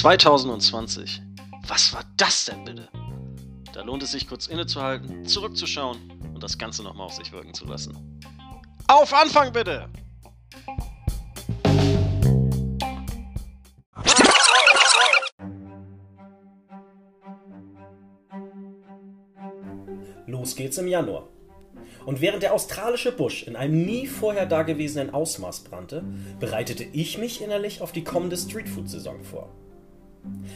2020. Was war das denn bitte? Da lohnt es sich kurz innezuhalten, zurückzuschauen und das Ganze nochmal auf sich wirken zu lassen. Auf Anfang bitte! Los geht's im Januar. Und während der australische Busch in einem nie vorher dagewesenen Ausmaß brannte, bereitete ich mich innerlich auf die kommende Streetfood-Saison vor.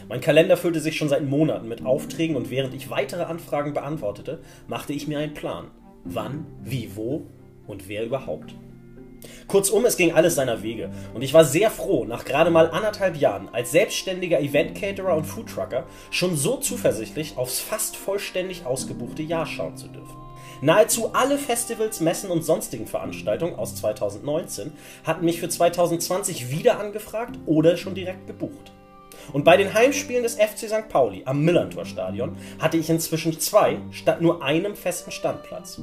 Mein Kalender füllte sich schon seit Monaten mit Aufträgen und während ich weitere Anfragen beantwortete, machte ich mir einen Plan. Wann, wie, wo und wer überhaupt. Kurzum, es ging alles seiner Wege und ich war sehr froh, nach gerade mal anderthalb Jahren als selbstständiger Event-Caterer und Foodtrucker schon so zuversichtlich aufs fast vollständig ausgebuchte Jahr schauen zu dürfen. Nahezu alle Festivals, Messen und sonstigen Veranstaltungen aus 2019 hatten mich für 2020 wieder angefragt oder schon direkt gebucht. Und bei den Heimspielen des FC St. Pauli am Millantor Stadion hatte ich inzwischen zwei statt nur einem festen Standplatz.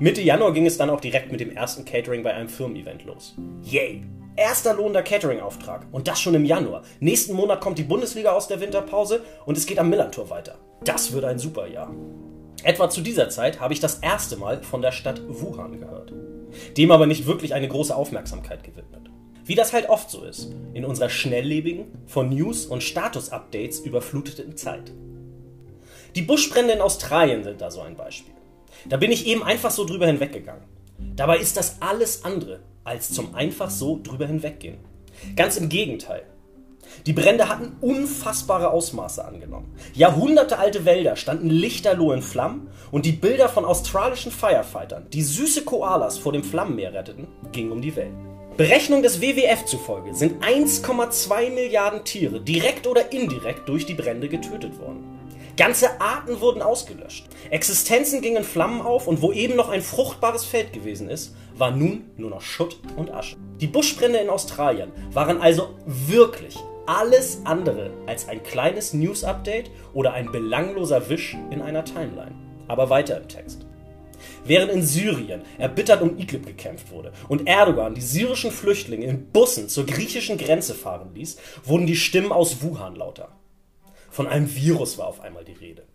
Mitte Januar ging es dann auch direkt mit dem ersten Catering bei einem Firmen-Event los. Yay! Erster lohnender Catering-Auftrag. Und das schon im Januar. Nächsten Monat kommt die Bundesliga aus der Winterpause und es geht am Millantor weiter. Das wird ein super Jahr. Etwa zu dieser Zeit habe ich das erste Mal von der Stadt Wuhan gehört. Dem aber nicht wirklich eine große Aufmerksamkeit gewidmet. Wie das halt oft so ist, in unserer schnelllebigen, von News und Status-Updates überfluteten Zeit. Die Buschbrände in Australien sind da so ein Beispiel. Da bin ich eben einfach so drüber hinweggegangen. Dabei ist das alles andere als zum einfach so drüber hinweggehen. Ganz im Gegenteil. Die Brände hatten unfassbare Ausmaße angenommen. Jahrhundertealte Wälder standen lichterloh in Flammen und die Bilder von australischen Firefightern, die süße Koalas vor dem Flammenmeer retteten, gingen um die Welt. Berechnung des WWF zufolge sind 1,2 Milliarden Tiere direkt oder indirekt durch die Brände getötet worden. Ganze Arten wurden ausgelöscht. Existenzen gingen Flammen auf und wo eben noch ein fruchtbares Feld gewesen ist, war nun nur noch Schutt und Asche. Die Buschbrände in Australien waren also wirklich alles andere als ein kleines News-Update oder ein belangloser Wisch in einer Timeline. Aber weiter im Text. Während in Syrien erbittert um Idlib gekämpft wurde und Erdogan die syrischen Flüchtlinge in Bussen zur griechischen Grenze fahren ließ, wurden die Stimmen aus Wuhan lauter. Von einem Virus war auf einmal die Rede.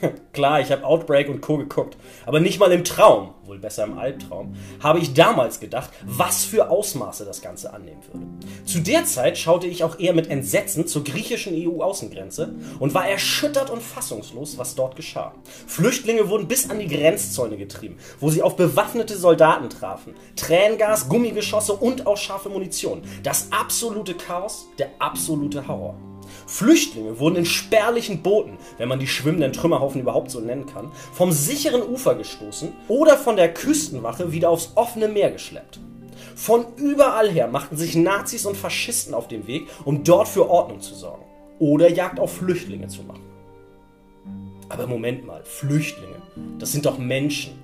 Klar, ich habe Outbreak und Co. geguckt, aber nicht mal im Traum, wohl besser im Albtraum, habe ich damals gedacht, was für Ausmaße das Ganze annehmen würde. Zu der Zeit schaute ich auch eher mit Entsetzen zur griechischen EU-Außengrenze und war erschüttert und fassungslos, was dort geschah. Flüchtlinge wurden bis an die Grenzzäune getrieben, wo sie auf bewaffnete Soldaten trafen. Tränengas, Gummigeschosse und auch scharfe Munition. Das absolute Chaos, der absolute Horror. Flüchtlinge wurden in spärlichen Booten, wenn man die schwimmenden Trümmerhaufen überhaupt so nennen kann, vom sicheren Ufer gestoßen oder von der Küstenwache wieder aufs offene Meer geschleppt. Von überall her machten sich Nazis und Faschisten auf den Weg, um dort für Ordnung zu sorgen oder Jagd auf Flüchtlinge zu machen. Aber Moment mal, Flüchtlinge, das sind doch Menschen.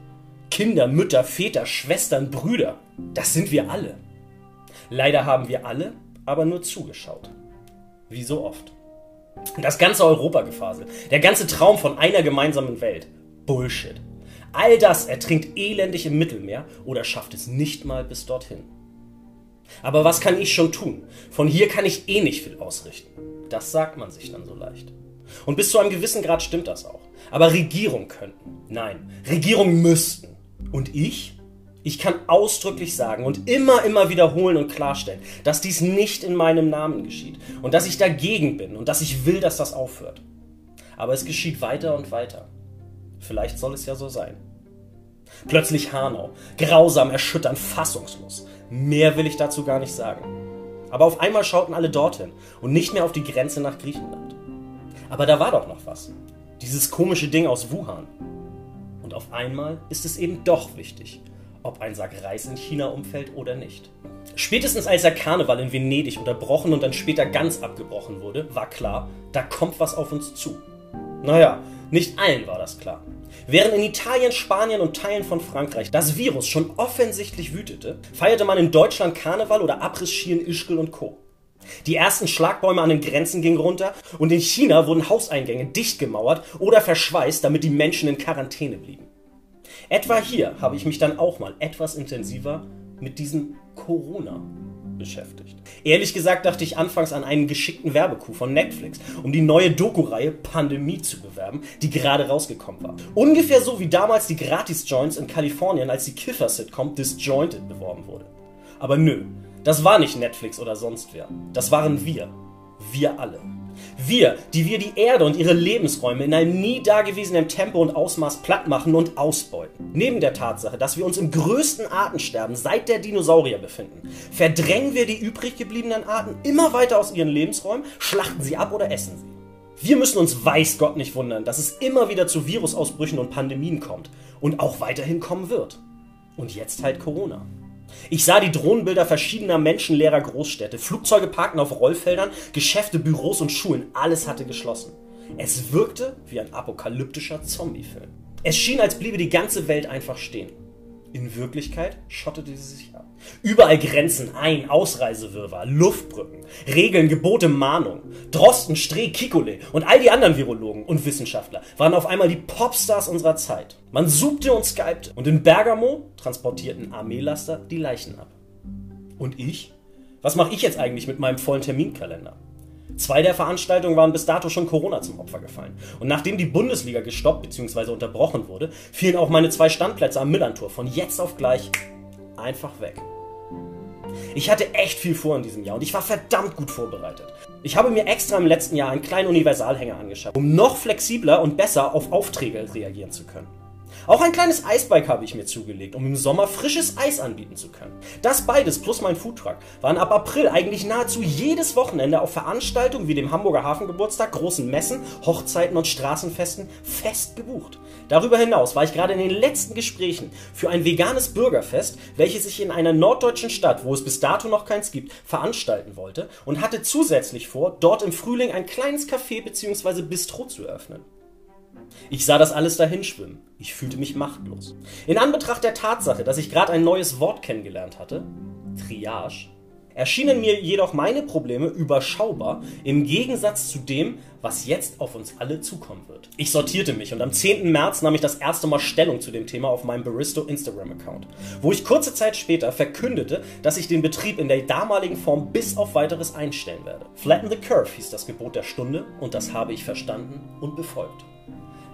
Kinder, Mütter, Väter, Schwestern, Brüder. Das sind wir alle. Leider haben wir alle aber nur zugeschaut. Wie so oft. Das ganze Europagefasel, der ganze Traum von einer gemeinsamen Welt. Bullshit. All das ertrinkt elendig im Mittelmeer oder schafft es nicht mal bis dorthin. Aber was kann ich schon tun? Von hier kann ich eh nicht viel ausrichten. Das sagt man sich dann so leicht. Und bis zu einem gewissen Grad stimmt das auch. Aber Regierung könnten. Nein, Regierung müssten. Und ich? Ich kann ausdrücklich sagen und immer, immer wiederholen und klarstellen, dass dies nicht in meinem Namen geschieht und dass ich dagegen bin und dass ich will, dass das aufhört. Aber es geschieht weiter und weiter. Vielleicht soll es ja so sein. Plötzlich Hanau. Grausam, erschütternd, fassungslos. Mehr will ich dazu gar nicht sagen. Aber auf einmal schauten alle dorthin und nicht mehr auf die Grenze nach Griechenland. Aber da war doch noch was. Dieses komische Ding aus Wuhan. Und auf einmal ist es eben doch wichtig, ob ein Sack Reis in China umfällt oder nicht. Spätestens als der Karneval in Venedig unterbrochen und dann später ganz abgebrochen wurde, war klar, da kommt was auf uns zu. Naja, nicht allen war das klar. Während in Italien, Spanien und Teilen von Frankreich das Virus schon offensichtlich wütete, feierte man in Deutschland Karneval oder Abriss-Ski in Ischgl und Co. Die ersten Schlagbäume an den Grenzen gingen runter und in China wurden Hauseingänge dicht gemauert oder verschweißt, damit die Menschen in Quarantäne blieben. Etwa hier habe ich mich dann auch mal etwas intensiver mit diesem Corona beschäftigt. Ehrlich gesagt dachte ich anfangs an einen geschickten Werbecoup von Netflix, um die neue Doku-Reihe Pandemie zu bewerben, die gerade rausgekommen war. Ungefähr so wie damals die Gratis-Joints in Kalifornien, als die Kiffer-Sitcom Disjointed beworben wurde. Aber nö, das war nicht Netflix oder sonst wer. Das waren wir. Wir alle. Wir, die wir die Erde und ihre Lebensräume in einem nie dagewesenen Tempo und Ausmaß platt machen und ausbeuten. Neben der Tatsache, dass wir uns im größten Artensterben seit der Dinosaurier befinden, verdrängen wir die übrig gebliebenen Arten immer weiter aus ihren Lebensräumen, schlachten sie ab oder essen sie. Wir müssen uns weiß Gott nicht wundern, dass es immer wieder zu Virusausbrüchen und Pandemien kommt und auch weiterhin kommen wird. Und jetzt halt Corona. Ich sah die Drohnenbilder verschiedener menschenleerer Großstädte. Flugzeuge parkten auf Rollfeldern, Geschäfte, Büros und Schulen. Alles hatte geschlossen. Es wirkte wie ein apokalyptischer Zombiefilm. Es schien, als bliebe die ganze Welt einfach stehen. In Wirklichkeit schottete sie sich ab. Überall Grenzen, Ein-, Ausreisewirrwarr, Luftbrücken, Regeln, Gebote, Mahnung. Drosten, Streh, Kikole und all die anderen Virologen und Wissenschaftler waren auf einmal die Popstars unserer Zeit. Man zoomte und skypte und in Bergamo transportierten Armeelaster die Leichen ab. Und ich? Was mache ich jetzt eigentlich mit meinem vollen Terminkalender? Zwei der Veranstaltungen waren bis dato schon Corona zum Opfer gefallen. Und nachdem die Bundesliga gestoppt bzw. unterbrochen wurde, fielen auch meine zwei Standplätze am Millantor von jetzt auf gleich einfach weg. Ich hatte echt viel vor in diesem Jahr und ich war verdammt gut vorbereitet. Ich habe mir extra im letzten Jahr einen kleinen Universalhänger angeschafft, um noch flexibler und besser auf Aufträge reagieren zu können. Auch ein kleines Eisbike habe ich mir zugelegt, um im Sommer frisches Eis anbieten zu können. Das beides plus mein Foodtruck waren ab April eigentlich nahezu jedes Wochenende auf Veranstaltungen wie dem Hamburger Hafengeburtstag, großen Messen, Hochzeiten und Straßenfesten fest gebucht. Darüber hinaus war ich gerade in den letzten Gesprächen für ein veganes Bürgerfest, welches ich in einer norddeutschen Stadt, wo es bis dato noch keins gibt, veranstalten wollte und hatte zusätzlich vor, dort im Frühling ein kleines Café bzw. Bistro zu eröffnen. Ich sah das alles dahinschwimmen. Ich fühlte mich machtlos. In Anbetracht der Tatsache, dass ich gerade ein neues Wort kennengelernt hatte, Triage, erschienen mir jedoch meine Probleme überschaubar im Gegensatz zu dem, was jetzt auf uns alle zukommen wird. Ich sortierte mich und am 10. März nahm ich das erste Mal Stellung zu dem Thema auf meinem Baristo Instagram-Account, wo ich kurze Zeit später verkündete, dass ich den Betrieb in der damaligen Form bis auf weiteres einstellen werde. Flatten the Curve hieß das Gebot der Stunde und das habe ich verstanden und befolgt.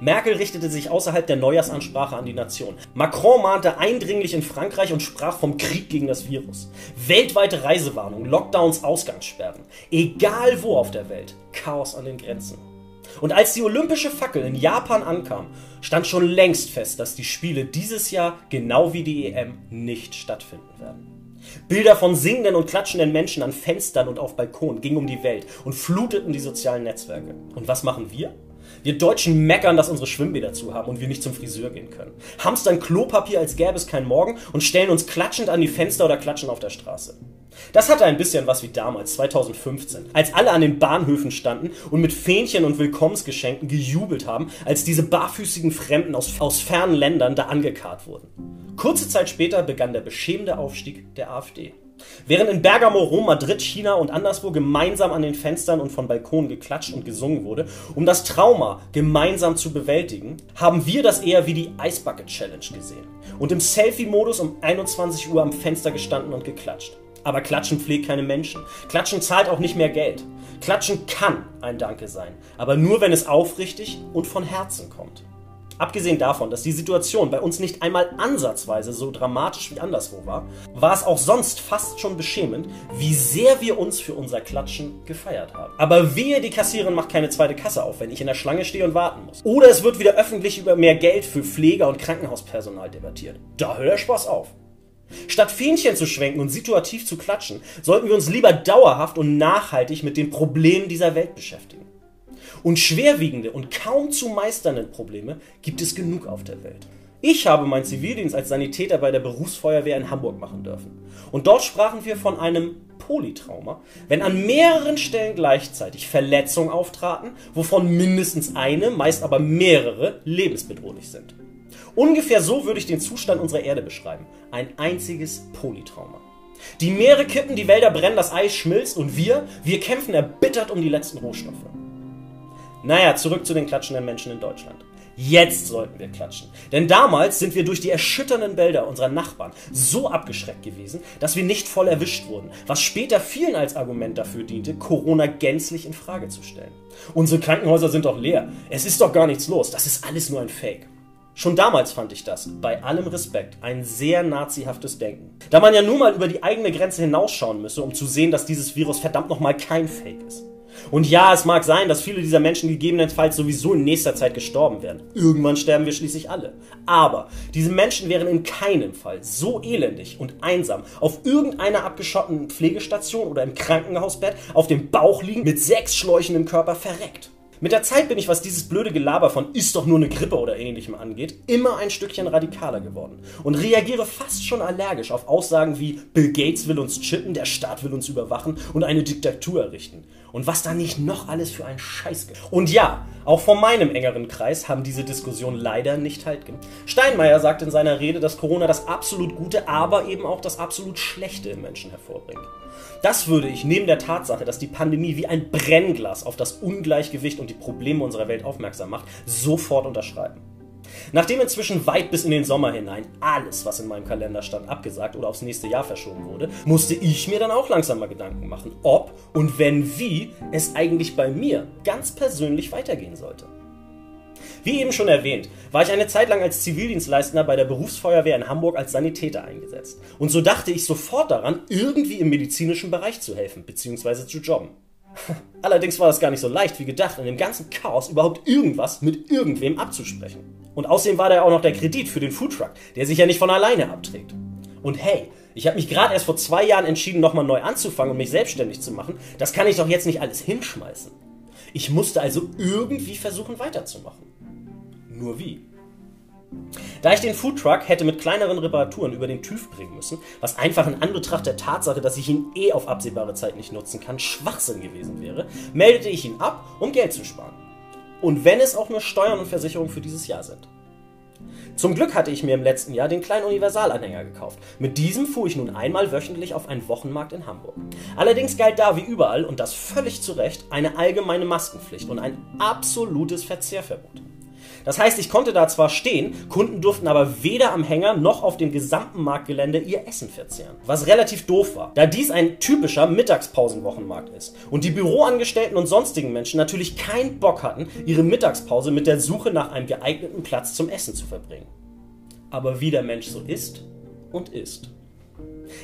Merkel richtete sich außerhalb der Neujahrsansprache an die Nation. Macron mahnte eindringlich in Frankreich und sprach vom Krieg gegen das Virus. Weltweite Reisewarnung, Lockdowns, Ausgangssperren. Egal wo auf der Welt, Chaos an den Grenzen. Und als die olympische Fackel in Japan ankam, stand schon längst fest, dass die Spiele dieses Jahr, genau wie die EM, nicht stattfinden werden. Bilder von singenden und klatschenden Menschen an Fenstern und auf Balkonen gingen um die Welt und fluteten die sozialen Netzwerke. Und was machen wir? Wir Deutschen meckern, dass unsere Schwimmbäder zu haben und wir nicht zum Friseur gehen können. Hamstern Klopapier, als gäbe es keinen Morgen und stellen uns klatschend an die Fenster oder klatschen auf der Straße. Das hatte ein bisschen was wie damals, 2015, als alle an den Bahnhöfen standen und mit Fähnchen und Willkommensgeschenken gejubelt haben, als diese barfüßigen Fremden aus, aus fernen Ländern da angekarrt wurden. Kurze Zeit später begann der beschämende Aufstieg der AfD. Während in Bergamo, Rom, Madrid, China und anderswo gemeinsam an den Fenstern und von Balkonen geklatscht und gesungen wurde, um das Trauma gemeinsam zu bewältigen, haben wir das eher wie die Ice Bucket Challenge gesehen und im Selfie-Modus um 21 Uhr am Fenster gestanden und geklatscht. Aber Klatschen pflegt keine Menschen. Klatschen zahlt auch nicht mehr Geld. Klatschen kann ein Danke sein, aber nur wenn es aufrichtig und von Herzen kommt. Abgesehen davon, dass die Situation bei uns nicht einmal ansatzweise so dramatisch wie anderswo war, war es auch sonst fast schon beschämend, wie sehr wir uns für unser Klatschen gefeiert haben. Aber wehe, die Kassiererin macht keine zweite Kasse auf, wenn ich in der Schlange stehe und warten muss. Oder es wird wieder öffentlich über mehr Geld für Pfleger und Krankenhauspersonal debattiert. Da hört der Spaß auf. Statt Fähnchen zu schwenken und situativ zu klatschen, sollten wir uns lieber dauerhaft und nachhaltig mit den Problemen dieser Welt beschäftigen. Und schwerwiegende und kaum zu meisternden Probleme gibt es genug auf der Welt. Ich habe meinen Zivildienst als Sanitäter bei der Berufsfeuerwehr in Hamburg machen dürfen. Und dort sprachen wir von einem Polytrauma, wenn an mehreren Stellen gleichzeitig Verletzungen auftraten, wovon mindestens eine, meist aber mehrere lebensbedrohlich sind. Ungefähr so würde ich den Zustand unserer Erde beschreiben. Ein einziges Polytrauma. Die Meere kippen, die Wälder brennen, das Eis schmilzt und wir, wir kämpfen erbittert um die letzten Rohstoffe. Naja, zurück zu den klatschenden Menschen in Deutschland. Jetzt sollten wir klatschen. Denn damals sind wir durch die erschütternden Bilder unserer Nachbarn so abgeschreckt gewesen, dass wir nicht voll erwischt wurden, was später vielen als Argument dafür diente, Corona gänzlich in Frage zu stellen. Unsere Krankenhäuser sind doch leer. Es ist doch gar nichts los. Das ist alles nur ein Fake. Schon damals fand ich das, bei allem Respekt, ein sehr nazihaftes Denken. Da man ja nur mal über die eigene Grenze hinausschauen müsse, um zu sehen, dass dieses Virus verdammt nochmal kein Fake ist. Und ja, es mag sein, dass viele dieser Menschen gegebenenfalls sowieso in nächster Zeit gestorben werden. Irgendwann sterben wir schließlich alle. Aber diese Menschen wären in keinem Fall so elendig und einsam auf irgendeiner abgeschotteten Pflegestation oder im Krankenhausbett auf dem Bauch liegen mit sechs Schläuchen im Körper verreckt. Mit der Zeit bin ich, was dieses blöde Gelaber von ist doch nur eine Grippe oder ähnlichem angeht, immer ein Stückchen radikaler geworden und reagiere fast schon allergisch auf Aussagen wie Bill Gates will uns chippen, der Staat will uns überwachen und eine Diktatur errichten. Und was da nicht noch alles für ein Scheiß gibt. Und ja, auch vor meinem engeren Kreis haben diese Diskussionen leider nicht halt gemacht. Steinmeier sagt in seiner Rede, dass Corona das absolut Gute, aber eben auch das absolut Schlechte im Menschen hervorbringt. Das würde ich neben der Tatsache, dass die Pandemie wie ein Brennglas auf das Ungleichgewicht und die Probleme unserer Welt aufmerksam macht, sofort unterschreiben. Nachdem inzwischen weit bis in den Sommer hinein alles, was in meinem Kalender stand, abgesagt oder aufs nächste Jahr verschoben wurde, musste ich mir dann auch langsam mal Gedanken machen, ob und wenn wie es eigentlich bei mir ganz persönlich weitergehen sollte. Wie eben schon erwähnt, war ich eine Zeit lang als Zivildienstleistender bei der Berufsfeuerwehr in Hamburg als Sanitäter eingesetzt. Und so dachte ich sofort daran, irgendwie im medizinischen Bereich zu helfen bzw. zu jobben. Allerdings war das gar nicht so leicht wie gedacht, in dem ganzen Chaos überhaupt irgendwas mit irgendwem abzusprechen. Und außerdem war da auch noch der Kredit für den Foodtruck, der sich ja nicht von alleine abträgt. Und hey, ich habe mich gerade erst vor zwei Jahren entschieden, nochmal neu anzufangen und mich selbstständig zu machen. Das kann ich doch jetzt nicht alles hinschmeißen. Ich musste also irgendwie versuchen weiterzumachen. Nur wie? Da ich den Foodtruck hätte mit kleineren Reparaturen über den TÜV bringen müssen, was einfach in Anbetracht der Tatsache, dass ich ihn eh auf absehbare Zeit nicht nutzen kann, Schwachsinn gewesen wäre, meldete ich ihn ab, um Geld zu sparen. Und wenn es auch nur Steuern und Versicherungen für dieses Jahr sind. Zum Glück hatte ich mir im letzten Jahr den kleinen Universalanhänger gekauft. Mit diesem fuhr ich nun einmal wöchentlich auf einen Wochenmarkt in Hamburg. Allerdings galt da wie überall, und das völlig zu Recht, eine allgemeine Maskenpflicht und ein absolutes Verzehrverbot. Das heißt, ich konnte da zwar stehen, Kunden durften aber weder am Hänger noch auf dem gesamten Marktgelände ihr Essen verzehren. Was relativ doof war, da dies ein typischer Mittagspausenwochenmarkt ist und die Büroangestellten und sonstigen Menschen natürlich keinen Bock hatten, ihre Mittagspause mit der Suche nach einem geeigneten Platz zum Essen zu verbringen. Aber wie der Mensch so ist und ist.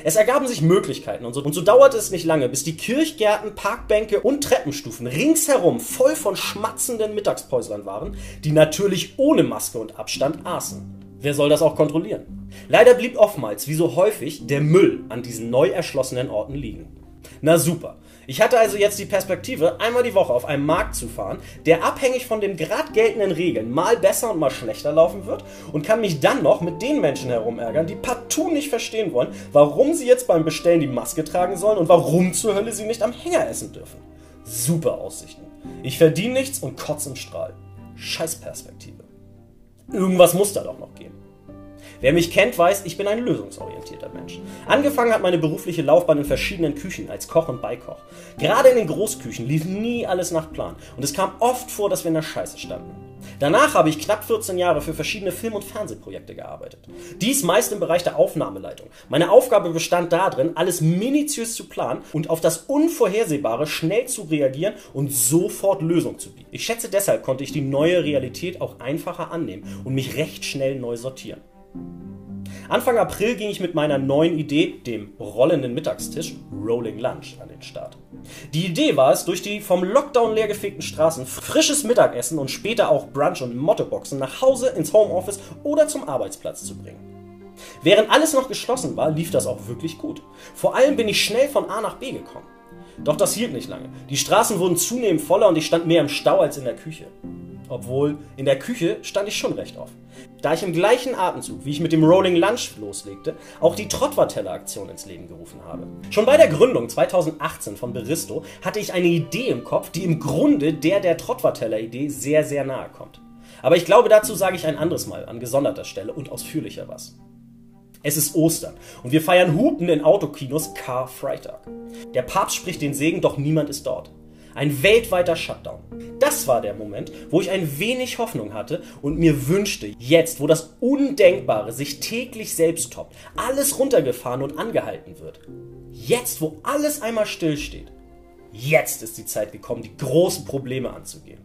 Es ergaben sich Möglichkeiten und so, und so dauerte es nicht lange, bis die Kirchgärten, Parkbänke und Treppenstufen ringsherum voll von schmatzenden Mittagspäuslern waren, die natürlich ohne Maske und Abstand aßen. Wer soll das auch kontrollieren? Leider blieb oftmals, wie so häufig, der Müll an diesen neu erschlossenen Orten liegen. Na super, ich hatte also jetzt die Perspektive, einmal die Woche auf einem Markt zu fahren, der abhängig von den gerade geltenden Regeln mal besser und mal schlechter laufen wird und kann mich dann noch mit den Menschen herumärgern, die partout nicht verstehen wollen, warum sie jetzt beim Bestellen die Maske tragen sollen und warum zur Hölle sie nicht am Hänger essen dürfen. Super Aussichten. Ich verdiene nichts und kotze im Strahl. Scheiß Perspektive. Irgendwas muss da doch noch gehen. Wer mich kennt, weiß, ich bin ein lösungsorientierter Mensch. Angefangen hat meine berufliche Laufbahn in verschiedenen Küchen als Koch und Beikoch. Gerade in den Großküchen lief nie alles nach Plan und es kam oft vor, dass wir in der Scheiße standen. Danach habe ich knapp 14 Jahre für verschiedene Film- und Fernsehprojekte gearbeitet. Dies meist im Bereich der Aufnahmeleitung. Meine Aufgabe bestand darin, alles minutiös zu planen und auf das Unvorhersehbare schnell zu reagieren und sofort Lösung zu bieten. Ich schätze deshalb konnte ich die neue Realität auch einfacher annehmen und mich recht schnell neu sortieren. Anfang April ging ich mit meiner neuen Idee, dem rollenden Mittagstisch, Rolling Lunch, an den Start. Die Idee war es, durch die vom Lockdown leergefegten Straßen frisches Mittagessen und später auch Brunch und Mottoboxen nach Hause, ins Homeoffice oder zum Arbeitsplatz zu bringen. Während alles noch geschlossen war, lief das auch wirklich gut. Vor allem bin ich schnell von A nach B gekommen. Doch das hielt nicht lange. Die Straßen wurden zunehmend voller und ich stand mehr im Stau als in der Küche. Obwohl, in der Küche stand ich schon recht oft. Da ich im gleichen Atemzug, wie ich mit dem Rolling Lunch loslegte, auch die Trottwatteller-Aktion ins Leben gerufen habe. Schon bei der Gründung 2018 von Beristo hatte ich eine Idee im Kopf, die im Grunde der der Trottwatteller-Idee sehr, sehr nahe kommt. Aber ich glaube, dazu sage ich ein anderes Mal an gesonderter Stelle und ausführlicher was. Es ist Ostern und wir feiern Hupen in Autokinos Karfreitag. Der Papst spricht den Segen, doch niemand ist dort. Ein weltweiter Shutdown. Das war der Moment, wo ich ein wenig Hoffnung hatte und mir wünschte, jetzt, wo das Undenkbare sich täglich selbst toppt, alles runtergefahren und angehalten wird. Jetzt, wo alles einmal stillsteht. Jetzt ist die Zeit gekommen, die großen Probleme anzugehen.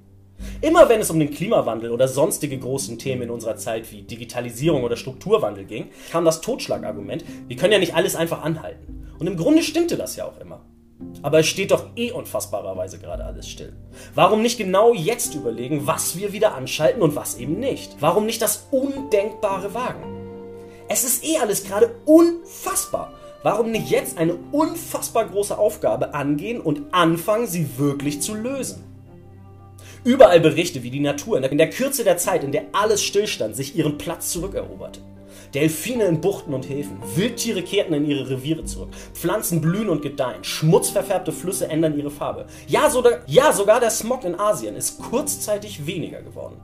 Immer wenn es um den Klimawandel oder sonstige großen Themen in unserer Zeit wie Digitalisierung oder Strukturwandel ging, kam das Totschlagargument, wir können ja nicht alles einfach anhalten. Und im Grunde stimmte das ja auch immer. Aber es steht doch eh unfassbarerweise gerade alles still. Warum nicht genau jetzt überlegen, was wir wieder anschalten und was eben nicht? Warum nicht das Undenkbare wagen? Es ist eh alles gerade unfassbar. Warum nicht jetzt eine unfassbar große Aufgabe angehen und anfangen, sie wirklich zu lösen? Überall Berichte, wie die Natur in der Kürze der Zeit, in der alles stillstand, sich ihren Platz zurückeroberte. Delfine in Buchten und Häfen, Wildtiere kehrten in ihre Reviere zurück, Pflanzen blühen und gedeihen, schmutzverfärbte Flüsse ändern ihre Farbe. Ja, sogar, ja, sogar der Smog in Asien ist kurzzeitig weniger geworden.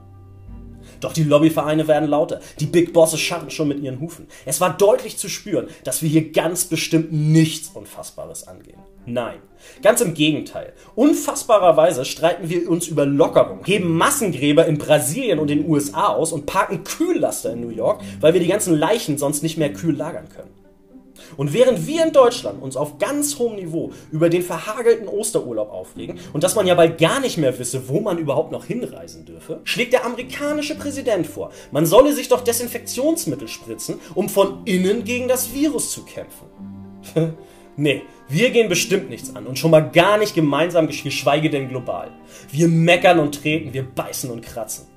Doch die Lobbyvereine werden lauter, die Big Bosses scharren schon mit ihren Hufen. Es war deutlich zu spüren, dass wir hier ganz bestimmt nichts Unfassbares angehen. Nein, ganz im Gegenteil. Unfassbarerweise streiten wir uns über Lockerung, heben Massengräber in Brasilien und den USA aus und parken Kühllaster in New York, weil wir die ganzen Leichen sonst nicht mehr kühl lagern können. Und während wir in Deutschland uns auf ganz hohem Niveau über den verhagelten Osterurlaub aufregen und dass man ja bald gar nicht mehr wisse, wo man überhaupt noch hinreisen dürfe, schlägt der amerikanische Präsident vor, man solle sich doch Desinfektionsmittel spritzen, um von innen gegen das Virus zu kämpfen. nee, wir gehen bestimmt nichts an und schon mal gar nicht gemeinsam, geschweige denn global. Wir meckern und treten, wir beißen und kratzen.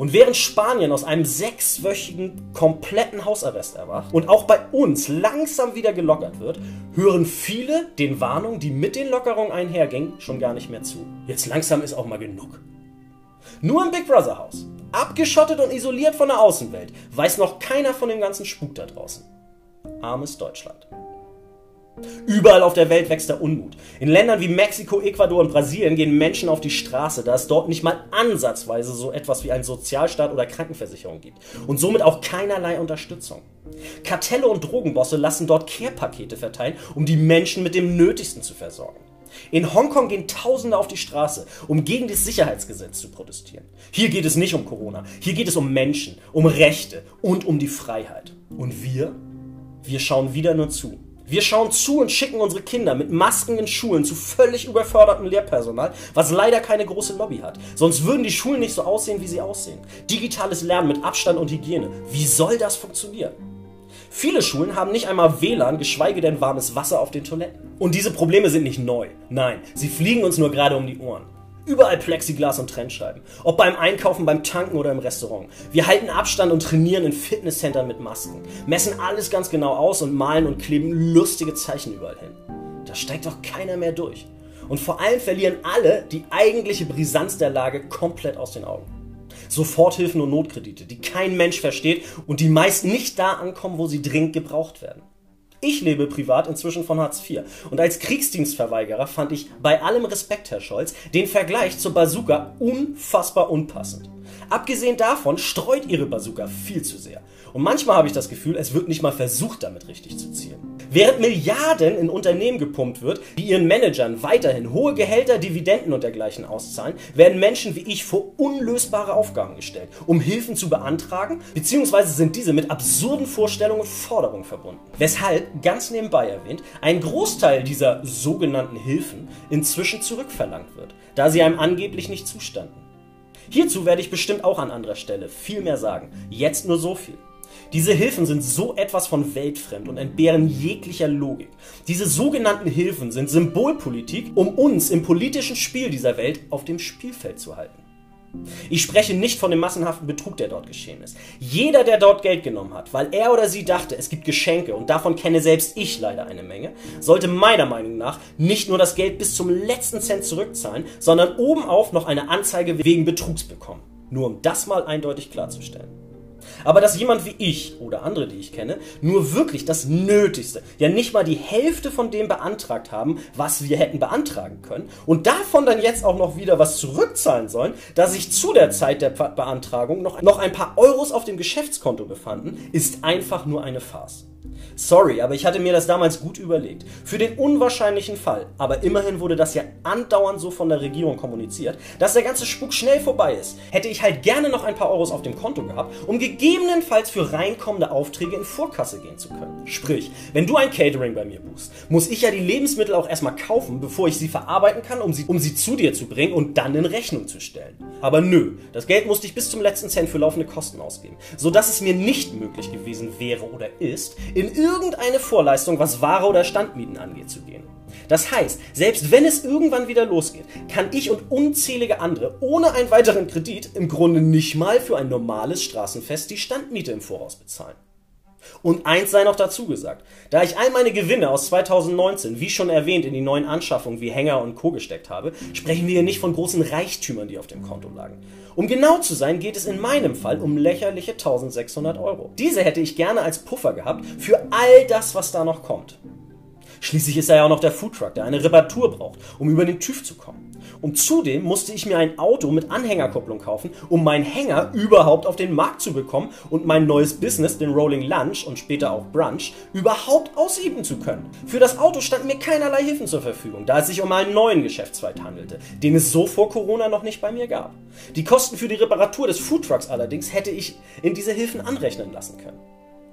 Und während Spanien aus einem sechswöchigen kompletten Hausarrest erwacht und auch bei uns langsam wieder gelockert wird, hören viele den Warnungen, die mit den Lockerungen einhergingen, schon gar nicht mehr zu. Jetzt langsam ist auch mal genug. Nur im Big Brother Haus, abgeschottet und isoliert von der Außenwelt, weiß noch keiner von dem ganzen Spuk da draußen. Armes Deutschland. Überall auf der Welt wächst der Unmut. In Ländern wie Mexiko, Ecuador und Brasilien gehen Menschen auf die Straße, da es dort nicht mal ansatzweise so etwas wie einen Sozialstaat oder Krankenversicherung gibt. Und somit auch keinerlei Unterstützung. Kartelle und Drogenbosse lassen dort Care-Pakete verteilen, um die Menschen mit dem Nötigsten zu versorgen. In Hongkong gehen Tausende auf die Straße, um gegen das Sicherheitsgesetz zu protestieren. Hier geht es nicht um Corona, hier geht es um Menschen, um Rechte und um die Freiheit. Und wir? Wir schauen wieder nur zu. Wir schauen zu und schicken unsere Kinder mit Masken in Schulen zu völlig überfördertem Lehrpersonal, was leider keine große Lobby hat. Sonst würden die Schulen nicht so aussehen, wie sie aussehen. Digitales Lernen mit Abstand und Hygiene. Wie soll das funktionieren? Viele Schulen haben nicht einmal WLAN, geschweige denn warmes Wasser auf den Toiletten. Und diese Probleme sind nicht neu. Nein, sie fliegen uns nur gerade um die Ohren. Überall Plexiglas und Trennscheiben. Ob beim Einkaufen, beim Tanken oder im Restaurant. Wir halten Abstand und trainieren in Fitnesscentern mit Masken. Messen alles ganz genau aus und malen und kleben lustige Zeichen überall hin. Da steigt doch keiner mehr durch. Und vor allem verlieren alle die eigentliche Brisanz der Lage komplett aus den Augen. Soforthilfen und Notkredite, die kein Mensch versteht und die meist nicht da ankommen, wo sie dringend gebraucht werden. Ich lebe privat inzwischen von Hartz IV. Und als Kriegsdienstverweigerer fand ich bei allem Respekt, Herr Scholz, den Vergleich zur Bazooka unfassbar unpassend. Abgesehen davon streut Ihre Bazooka viel zu sehr. Und manchmal habe ich das Gefühl, es wird nicht mal versucht, damit richtig zu zielen. Während Milliarden in Unternehmen gepumpt wird, die ihren Managern weiterhin hohe Gehälter, Dividenden und dergleichen auszahlen, werden Menschen wie ich vor unlösbare Aufgaben gestellt, um Hilfen zu beantragen, beziehungsweise sind diese mit absurden Vorstellungen und Forderungen verbunden. Weshalb, ganz nebenbei erwähnt, ein Großteil dieser sogenannten Hilfen inzwischen zurückverlangt wird, da sie einem angeblich nicht zustanden. Hierzu werde ich bestimmt auch an anderer Stelle viel mehr sagen. Jetzt nur so viel. Diese Hilfen sind so etwas von weltfremd und entbehren jeglicher Logik. Diese sogenannten Hilfen sind Symbolpolitik, um uns im politischen Spiel dieser Welt auf dem Spielfeld zu halten. Ich spreche nicht von dem massenhaften Betrug, der dort geschehen ist. Jeder, der dort Geld genommen hat, weil er oder sie dachte, es gibt Geschenke und davon kenne selbst ich leider eine Menge, sollte meiner Meinung nach nicht nur das Geld bis zum letzten Cent zurückzahlen, sondern obenauf noch eine Anzeige wegen Betrugs bekommen. Nur um das mal eindeutig klarzustellen. Aber dass jemand wie ich oder andere, die ich kenne, nur wirklich das Nötigste, ja nicht mal die Hälfte von dem beantragt haben, was wir hätten beantragen können und davon dann jetzt auch noch wieder was zurückzahlen sollen, da sich zu der Zeit der Beantragung noch, noch ein paar Euros auf dem Geschäftskonto befanden, ist einfach nur eine Farce. Sorry, aber ich hatte mir das damals gut überlegt. Für den unwahrscheinlichen Fall, aber immerhin wurde das ja andauernd so von der Regierung kommuniziert, dass der ganze Spuk schnell vorbei ist, hätte ich halt gerne noch ein paar Euros auf dem Konto gehabt, um gegebenenfalls für reinkommende Aufträge in Vorkasse gehen zu können. Sprich, wenn du ein Catering bei mir buchst, muss ich ja die Lebensmittel auch erstmal kaufen, bevor ich sie verarbeiten kann, um sie, um sie zu dir zu bringen und dann in Rechnung zu stellen. Aber nö, das Geld musste ich bis zum letzten Cent für laufende Kosten ausgeben, sodass es mir nicht möglich gewesen wäre oder ist, in irgendeine Vorleistung, was Ware oder Standmieten angeht, zu gehen. Das heißt, selbst wenn es irgendwann wieder losgeht, kann ich und unzählige andere ohne einen weiteren Kredit im Grunde nicht mal für ein normales Straßenfest die Standmiete im Voraus bezahlen. Und eins sei noch dazu gesagt, da ich all meine Gewinne aus 2019, wie schon erwähnt, in die neuen Anschaffungen wie Hänger und Co. gesteckt habe, sprechen wir hier nicht von großen Reichtümern, die auf dem Konto lagen. Um genau zu sein, geht es in meinem Fall um lächerliche 1600 Euro. Diese hätte ich gerne als Puffer gehabt für all das, was da noch kommt. Schließlich ist er ja auch noch der Foodtruck, der eine Reparatur braucht, um über den TÜV zu kommen. Und zudem musste ich mir ein Auto mit Anhängerkupplung kaufen, um meinen Hänger überhaupt auf den Markt zu bekommen und mein neues Business, den Rolling Lunch und später auch Brunch, überhaupt ausüben zu können. Für das Auto standen mir keinerlei Hilfen zur Verfügung, da es sich um einen neuen Geschäftszweig handelte, den es so vor Corona noch nicht bei mir gab. Die Kosten für die Reparatur des Foodtrucks allerdings hätte ich in diese Hilfen anrechnen lassen können.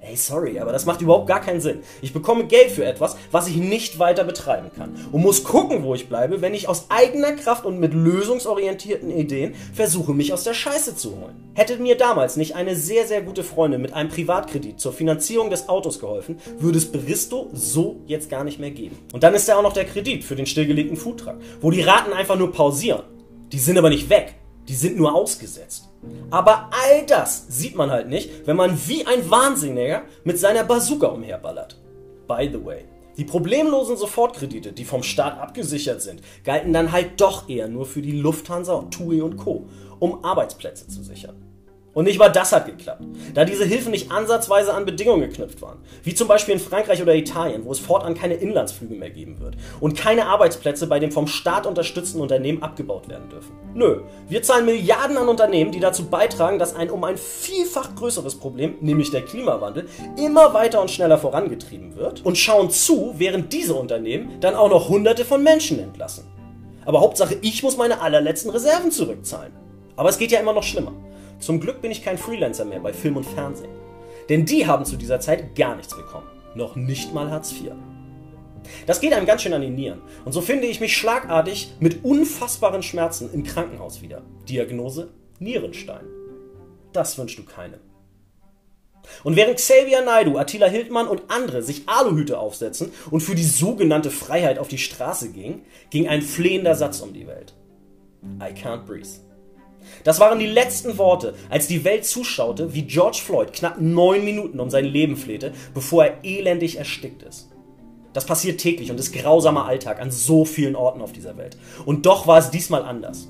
Hey, sorry, aber das macht überhaupt gar keinen Sinn. Ich bekomme Geld für etwas, was ich nicht weiter betreiben kann. Und muss gucken, wo ich bleibe, wenn ich aus eigener Kraft und mit lösungsorientierten Ideen versuche, mich aus der Scheiße zu holen. Hätte mir damals nicht eine sehr, sehr gute Freundin mit einem Privatkredit zur Finanzierung des Autos geholfen, würde es Beristo so jetzt gar nicht mehr geben. Und dann ist ja auch noch der Kredit für den stillgelegten Foodtruck, wo die Raten einfach nur pausieren. Die sind aber nicht weg. Die sind nur ausgesetzt. Aber all das sieht man halt nicht, wenn man wie ein Wahnsinniger mit seiner Bazooka umherballert. By the way, die problemlosen Sofortkredite, die vom Staat abgesichert sind, galten dann halt doch eher nur für die Lufthansa, TUI und Co., um Arbeitsplätze zu sichern. Und nicht mal das hat geklappt, da diese Hilfen nicht ansatzweise an Bedingungen geknüpft waren. Wie zum Beispiel in Frankreich oder Italien, wo es fortan keine Inlandsflüge mehr geben wird und keine Arbeitsplätze bei den vom Staat unterstützten Unternehmen abgebaut werden dürfen. Nö, wir zahlen Milliarden an Unternehmen, die dazu beitragen, dass ein um ein vielfach größeres Problem, nämlich der Klimawandel, immer weiter und schneller vorangetrieben wird und schauen zu, während diese Unternehmen dann auch noch Hunderte von Menschen entlassen. Aber Hauptsache, ich muss meine allerletzten Reserven zurückzahlen. Aber es geht ja immer noch schlimmer. Zum Glück bin ich kein Freelancer mehr bei Film und Fernsehen. Denn die haben zu dieser Zeit gar nichts bekommen. Noch nicht mal Hartz IV. Das geht einem ganz schön an die Nieren. Und so finde ich mich schlagartig mit unfassbaren Schmerzen im Krankenhaus wieder. Diagnose Nierenstein. Das wünschst du keinem. Und während Xavier Naidu, Attila Hildmann und andere sich Aluhüte aufsetzen und für die sogenannte Freiheit auf die Straße gingen, ging ein flehender Satz um die Welt. I can't breathe. Das waren die letzten Worte, als die Welt zuschaute, wie George Floyd knapp neun Minuten um sein Leben flehte, bevor er elendig erstickt ist. Das passiert täglich und ist grausamer Alltag an so vielen Orten auf dieser Welt. Und doch war es diesmal anders.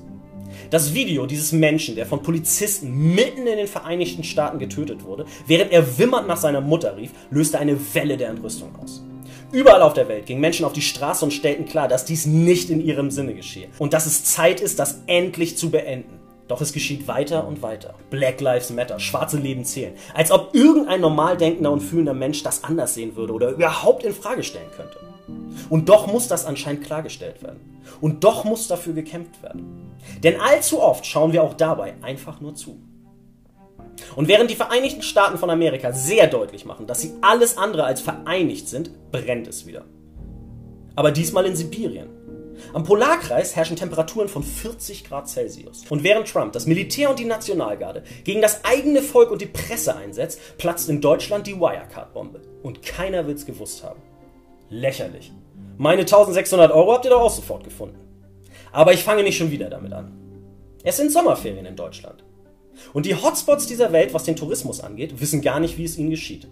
Das Video dieses Menschen, der von Polizisten mitten in den Vereinigten Staaten getötet wurde, während er wimmernd nach seiner Mutter rief, löste eine Welle der Entrüstung aus. Überall auf der Welt gingen Menschen auf die Straße und stellten klar, dass dies nicht in ihrem Sinne geschehe und dass es Zeit ist, das endlich zu beenden. Doch es geschieht weiter und weiter. Black Lives Matter, schwarze Leben zählen. Als ob irgendein normal denkender und fühlender Mensch das anders sehen würde oder überhaupt in Frage stellen könnte. Und doch muss das anscheinend klargestellt werden. Und doch muss dafür gekämpft werden. Denn allzu oft schauen wir auch dabei einfach nur zu. Und während die Vereinigten Staaten von Amerika sehr deutlich machen, dass sie alles andere als vereinigt sind, brennt es wieder. Aber diesmal in Sibirien. Am Polarkreis herrschen Temperaturen von 40 Grad Celsius. Und während Trump das Militär und die Nationalgarde gegen das eigene Volk und die Presse einsetzt, platzt in Deutschland die Wirecard-Bombe. Und keiner will's gewusst haben. Lächerlich. Meine 1600 Euro habt ihr doch auch sofort gefunden. Aber ich fange nicht schon wieder damit an. Es sind Sommerferien in Deutschland. Und die Hotspots dieser Welt, was den Tourismus angeht, wissen gar nicht, wie es ihnen geschieht.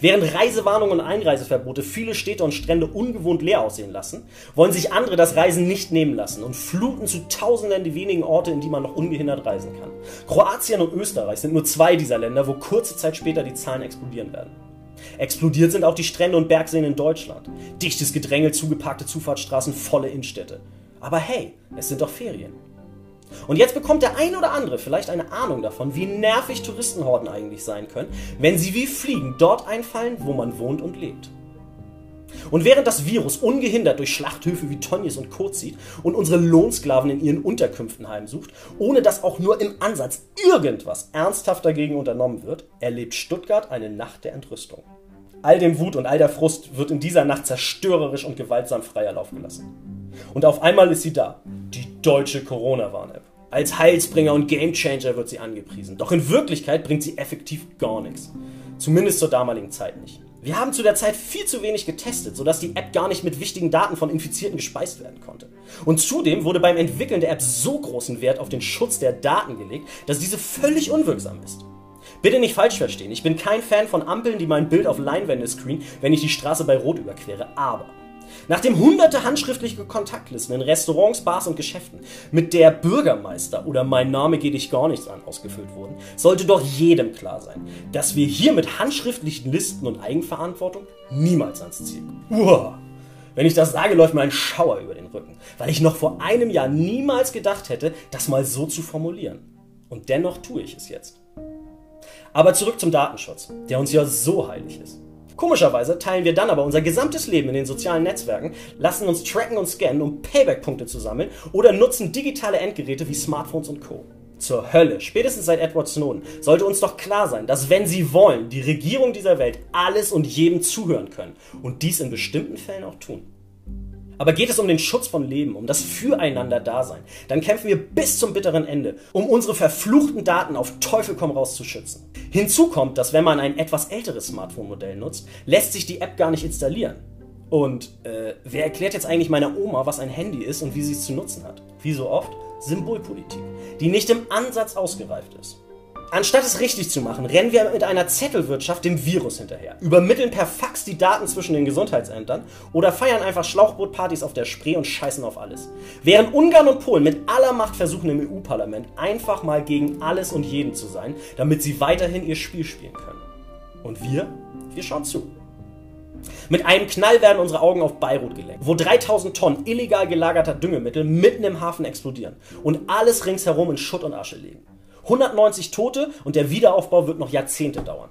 Während Reisewarnungen und Einreiseverbote viele Städte und Strände ungewohnt leer aussehen lassen, wollen sich andere das Reisen nicht nehmen lassen und fluten zu Tausenden die wenigen Orte, in die man noch ungehindert reisen kann. Kroatien und Österreich sind nur zwei dieser Länder, wo kurze Zeit später die Zahlen explodieren werden. Explodiert sind auch die Strände und Bergseen in Deutschland. Dichtes Gedränge, zugeparkte Zufahrtsstraßen, volle Innenstädte. Aber hey, es sind doch Ferien. Und jetzt bekommt der ein oder andere vielleicht eine Ahnung davon, wie nervig Touristenhorden eigentlich sein können, wenn sie wie Fliegen dort einfallen, wo man wohnt und lebt. Und während das Virus ungehindert durch Schlachthöfe wie Tonjes und Co. zieht und unsere Lohnsklaven in ihren Unterkünften heimsucht, ohne dass auch nur im Ansatz irgendwas ernsthaft dagegen unternommen wird, erlebt Stuttgart eine Nacht der Entrüstung. All dem Wut und all der Frust wird in dieser Nacht zerstörerisch und gewaltsam freier Lauf gelassen. Und auf einmal ist sie da, die deutsche Corona-Warn-App. Als Heilsbringer und Gamechanger wird sie angepriesen. Doch in Wirklichkeit bringt sie effektiv gar nichts. Zumindest zur damaligen Zeit nicht. Wir haben zu der Zeit viel zu wenig getestet, sodass die App gar nicht mit wichtigen Daten von Infizierten gespeist werden konnte. Und zudem wurde beim Entwickeln der App so großen Wert auf den Schutz der Daten gelegt, dass diese völlig unwirksam ist. Bitte nicht falsch verstehen, ich bin kein Fan von Ampeln, die mein Bild auf Leinwände screen, wenn ich die Straße bei Rot überquere, aber Nachdem hunderte handschriftliche Kontaktlisten in Restaurants, Bars und Geschäften mit der Bürgermeister oder Mein Name geht dich gar nichts an ausgefüllt wurden, sollte doch jedem klar sein, dass wir hier mit handschriftlichen Listen und Eigenverantwortung niemals ans Ziel kommen. Wenn ich das sage, läuft mir ein Schauer über den Rücken, weil ich noch vor einem Jahr niemals gedacht hätte, das mal so zu formulieren. Und dennoch tue ich es jetzt. Aber zurück zum Datenschutz, der uns ja so heilig ist. Komischerweise teilen wir dann aber unser gesamtes Leben in den sozialen Netzwerken, lassen uns tracken und scannen, um Payback-Punkte zu sammeln oder nutzen digitale Endgeräte wie Smartphones und Co. Zur Hölle, spätestens seit Edward Snowden, sollte uns doch klar sein, dass wenn sie wollen, die Regierung dieser Welt alles und jedem zuhören können und dies in bestimmten Fällen auch tun. Aber geht es um den Schutz von Leben, um das Füreinander-Dasein, dann kämpfen wir bis zum bitteren Ende, um unsere verfluchten Daten auf Teufel komm raus zu schützen. Hinzu kommt, dass wenn man ein etwas älteres Smartphone-Modell nutzt, lässt sich die App gar nicht installieren. Und äh, wer erklärt jetzt eigentlich meiner Oma, was ein Handy ist und wie sie es zu nutzen hat? Wie so oft? Symbolpolitik, die nicht im Ansatz ausgereift ist. Anstatt es richtig zu machen, rennen wir mit einer Zettelwirtschaft dem Virus hinterher, übermitteln per Fax die Daten zwischen den Gesundheitsämtern oder feiern einfach Schlauchbootpartys auf der Spree und scheißen auf alles. Während Ungarn und Polen mit aller Macht versuchen im EU-Parlament einfach mal gegen alles und jeden zu sein, damit sie weiterhin ihr Spiel spielen können. Und wir? Wir schauen zu. Mit einem Knall werden unsere Augen auf Beirut gelenkt, wo 3000 Tonnen illegal gelagerter Düngemittel mitten im Hafen explodieren und alles ringsherum in Schutt und Asche liegen. 190 Tote und der Wiederaufbau wird noch Jahrzehnte dauern.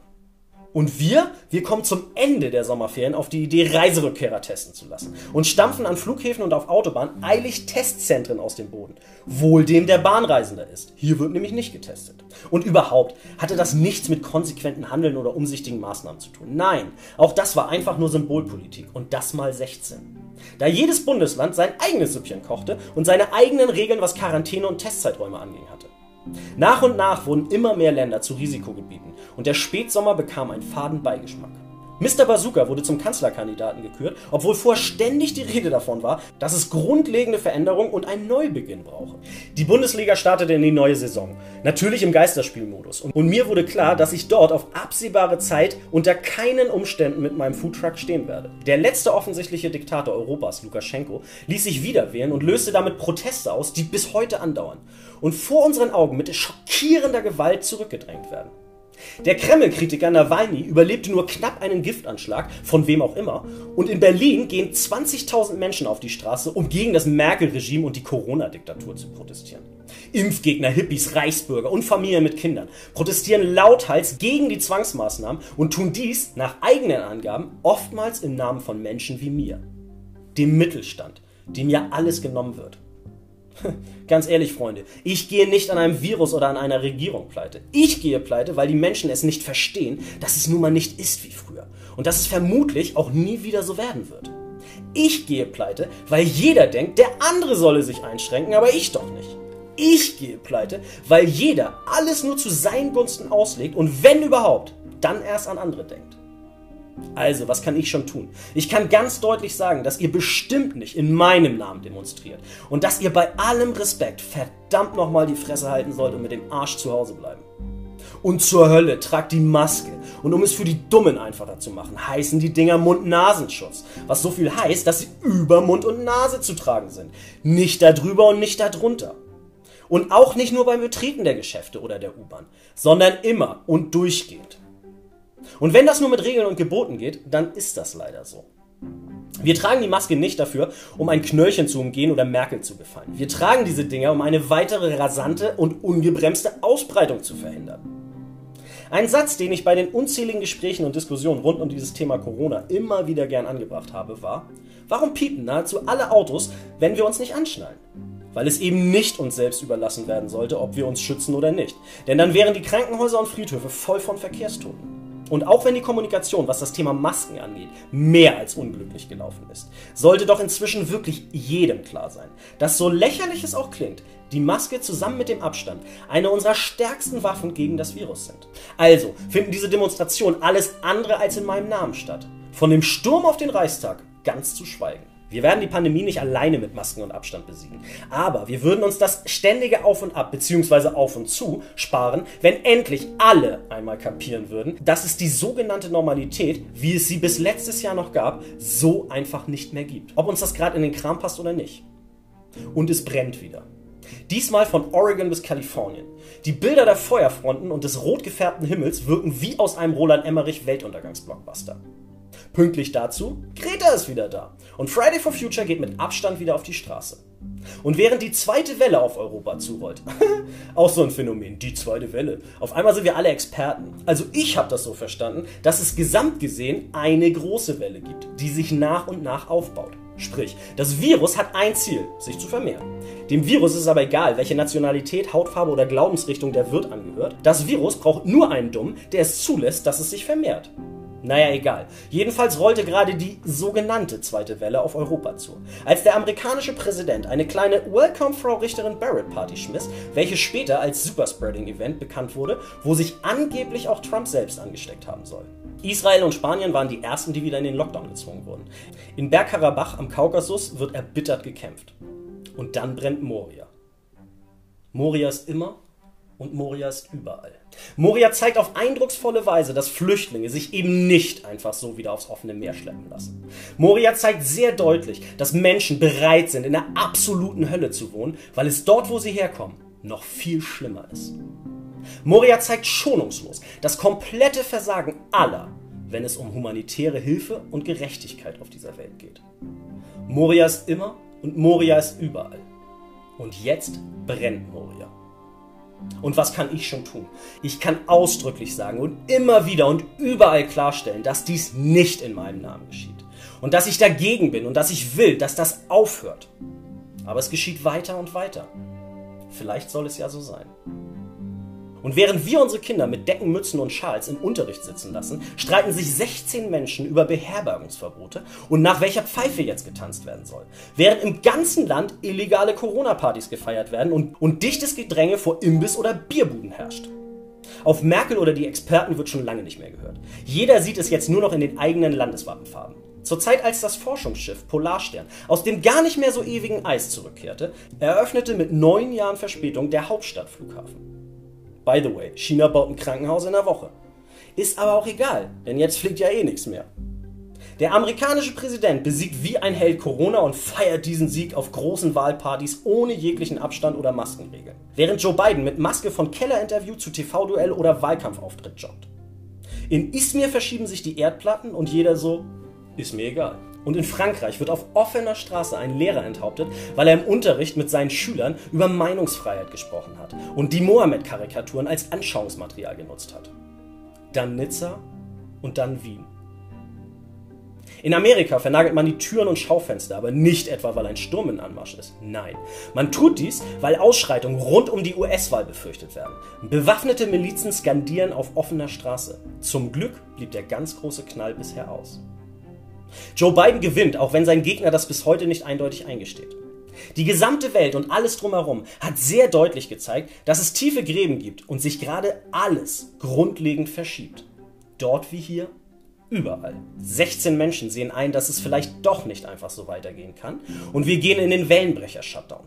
Und wir, wir kommen zum Ende der Sommerferien auf die Idee, Reiserückkehrer testen zu lassen und stampfen an Flughäfen und auf Autobahnen eilig Testzentren aus dem Boden. Wohl dem der Bahnreisender ist. Hier wird nämlich nicht getestet. Und überhaupt hatte das nichts mit konsequenten Handeln oder umsichtigen Maßnahmen zu tun. Nein, auch das war einfach nur Symbolpolitik und das mal 16. Da jedes Bundesland sein eigenes Süppchen kochte und seine eigenen Regeln, was Quarantäne und Testzeiträume anging hatte. Nach und nach wurden immer mehr Länder zu Risikogebieten und der Spätsommer bekam einen faden Beigeschmack. Mr. Bazooka wurde zum Kanzlerkandidaten gekürt, obwohl vorher ständig die Rede davon war, dass es grundlegende Veränderungen und einen Neubeginn brauche. Die Bundesliga startete in die neue Saison, natürlich im Geisterspielmodus. Und mir wurde klar, dass ich dort auf absehbare Zeit unter keinen Umständen mit meinem Foodtruck stehen werde. Der letzte offensichtliche Diktator Europas, Lukaschenko, ließ sich wiederwählen und löste damit Proteste aus, die bis heute andauern und vor unseren Augen mit schockierender Gewalt zurückgedrängt werden. Der Kreml-Kritiker Nawalny überlebte nur knapp einen Giftanschlag, von wem auch immer, und in Berlin gehen 20.000 Menschen auf die Straße, um gegen das Merkel-Regime und die Corona-Diktatur zu protestieren. Impfgegner, Hippies, Reichsbürger und Familien mit Kindern protestieren lauthals gegen die Zwangsmaßnahmen und tun dies nach eigenen Angaben oftmals im Namen von Menschen wie mir. Dem Mittelstand, dem ja alles genommen wird. Ganz ehrlich, Freunde, ich gehe nicht an einem Virus oder an einer Regierung pleite. Ich gehe pleite, weil die Menschen es nicht verstehen, dass es nun mal nicht ist wie früher. Und dass es vermutlich auch nie wieder so werden wird. Ich gehe pleite, weil jeder denkt, der andere solle sich einschränken, aber ich doch nicht. Ich gehe pleite, weil jeder alles nur zu seinen Gunsten auslegt und wenn überhaupt, dann erst an andere denkt. Also, was kann ich schon tun? Ich kann ganz deutlich sagen, dass ihr bestimmt nicht in meinem Namen demonstriert und dass ihr bei allem Respekt verdammt nochmal die Fresse halten sollt und mit dem Arsch zu Hause bleiben. Und zur Hölle tragt die Maske. Und um es für die Dummen einfacher zu machen, heißen die Dinger Mund-Nasenschutz. Was so viel heißt, dass sie über Mund und Nase zu tragen sind. Nicht darüber und nicht darunter. Und auch nicht nur beim Betreten der Geschäfte oder der U-Bahn, sondern immer und durchgehend. Und wenn das nur mit Regeln und Geboten geht, dann ist das leider so. Wir tragen die Maske nicht dafür, um ein Knöllchen zu umgehen oder Merkel zu gefallen. Wir tragen diese Dinger, um eine weitere rasante und ungebremste Ausbreitung zu verhindern. Ein Satz, den ich bei den unzähligen Gesprächen und Diskussionen rund um dieses Thema Corona immer wieder gern angebracht habe, war, warum piepen nahezu alle Autos, wenn wir uns nicht anschnallen? Weil es eben nicht uns selbst überlassen werden sollte, ob wir uns schützen oder nicht. Denn dann wären die Krankenhäuser und Friedhöfe voll von Verkehrstoten. Und auch wenn die Kommunikation, was das Thema Masken angeht, mehr als unglücklich gelaufen ist, sollte doch inzwischen wirklich jedem klar sein, dass so lächerlich es auch klingt, die Maske zusammen mit dem Abstand eine unserer stärksten Waffen gegen das Virus sind. Also finden diese Demonstrationen alles andere als in meinem Namen statt. Von dem Sturm auf den Reichstag ganz zu schweigen. Wir werden die Pandemie nicht alleine mit Masken und Abstand besiegen. Aber wir würden uns das ständige Auf und Ab bzw. Auf und Zu sparen, wenn endlich alle einmal kapieren würden, dass es die sogenannte Normalität, wie es sie bis letztes Jahr noch gab, so einfach nicht mehr gibt. Ob uns das gerade in den Kram passt oder nicht. Und es brennt wieder. Diesmal von Oregon bis Kalifornien. Die Bilder der Feuerfronten und des rot gefärbten Himmels wirken wie aus einem Roland Emmerich Weltuntergangsblockbuster. Pünktlich dazu, Greta ist wieder da und Friday for Future geht mit Abstand wieder auf die Straße. Und während die zweite Welle auf Europa zurollt, auch so ein Phänomen, die zweite Welle, auf einmal sind wir alle Experten. Also ich habe das so verstanden, dass es gesamt gesehen eine große Welle gibt, die sich nach und nach aufbaut. Sprich, das Virus hat ein Ziel, sich zu vermehren. Dem Virus ist aber egal, welche Nationalität, Hautfarbe oder Glaubensrichtung der Wirt angehört. Das Virus braucht nur einen Dumm, der es zulässt, dass es sich vermehrt. Naja, egal. Jedenfalls rollte gerade die sogenannte zweite Welle auf Europa zu. Als der amerikanische Präsident eine kleine Welcome Frau Richterin Barrett Party schmiss, welche später als Superspreading Event bekannt wurde, wo sich angeblich auch Trump selbst angesteckt haben soll. Israel und Spanien waren die ersten, die wieder in den Lockdown gezwungen wurden. In Bergkarabach am Kaukasus wird erbittert gekämpft. Und dann brennt Moria. Moria ist immer und Moria ist überall. Moria zeigt auf eindrucksvolle Weise, dass Flüchtlinge sich eben nicht einfach so wieder aufs offene Meer schleppen lassen. Moria zeigt sehr deutlich, dass Menschen bereit sind, in der absoluten Hölle zu wohnen, weil es dort, wo sie herkommen, noch viel schlimmer ist. Moria zeigt schonungslos das komplette Versagen aller, wenn es um humanitäre Hilfe und Gerechtigkeit auf dieser Welt geht. Moria ist immer und Moria ist überall. Und jetzt brennt Moria. Und was kann ich schon tun? Ich kann ausdrücklich sagen und immer wieder und überall klarstellen, dass dies nicht in meinem Namen geschieht. Und dass ich dagegen bin und dass ich will, dass das aufhört. Aber es geschieht weiter und weiter. Vielleicht soll es ja so sein. Und während wir unsere Kinder mit Decken, Mützen und Schals im Unterricht sitzen lassen, streiten sich 16 Menschen über Beherbergungsverbote und nach welcher Pfeife jetzt getanzt werden soll. Während im ganzen Land illegale Corona-Partys gefeiert werden und, und dichtes Gedränge vor Imbiss- oder Bierbuden herrscht. Auf Merkel oder die Experten wird schon lange nicht mehr gehört. Jeder sieht es jetzt nur noch in den eigenen Landeswappenfarben. Zur Zeit, als das Forschungsschiff Polarstern aus dem gar nicht mehr so ewigen Eis zurückkehrte, eröffnete mit neun Jahren Verspätung der Hauptstadtflughafen. By the way, China baut ein Krankenhaus in der Woche. Ist aber auch egal, denn jetzt fliegt ja eh nichts mehr. Der amerikanische Präsident besiegt wie ein Held Corona und feiert diesen Sieg auf großen Wahlpartys ohne jeglichen Abstand oder Maskenregeln. Während Joe Biden mit Maske von Keller-Interview zu TV-Duell oder Wahlkampfauftritt joggt. In Izmir verschieben sich die Erdplatten und jeder so, ist mir egal. Und in Frankreich wird auf offener Straße ein Lehrer enthauptet, weil er im Unterricht mit seinen Schülern über Meinungsfreiheit gesprochen hat und die Mohammed-Karikaturen als Anschauungsmaterial genutzt hat. Dann Nizza und dann Wien. In Amerika vernagelt man die Türen und Schaufenster, aber nicht etwa, weil ein Sturm in Anmarsch ist. Nein, man tut dies, weil Ausschreitungen rund um die US-Wahl befürchtet werden. Bewaffnete Milizen skandieren auf offener Straße. Zum Glück blieb der ganz große Knall bisher aus. Joe Biden gewinnt, auch wenn sein Gegner das bis heute nicht eindeutig eingesteht. Die gesamte Welt und alles drumherum hat sehr deutlich gezeigt, dass es tiefe Gräben gibt und sich gerade alles grundlegend verschiebt. Dort wie hier, überall. 16 Menschen sehen ein, dass es vielleicht doch nicht einfach so weitergehen kann und wir gehen in den Wellenbrecher-Shutdown.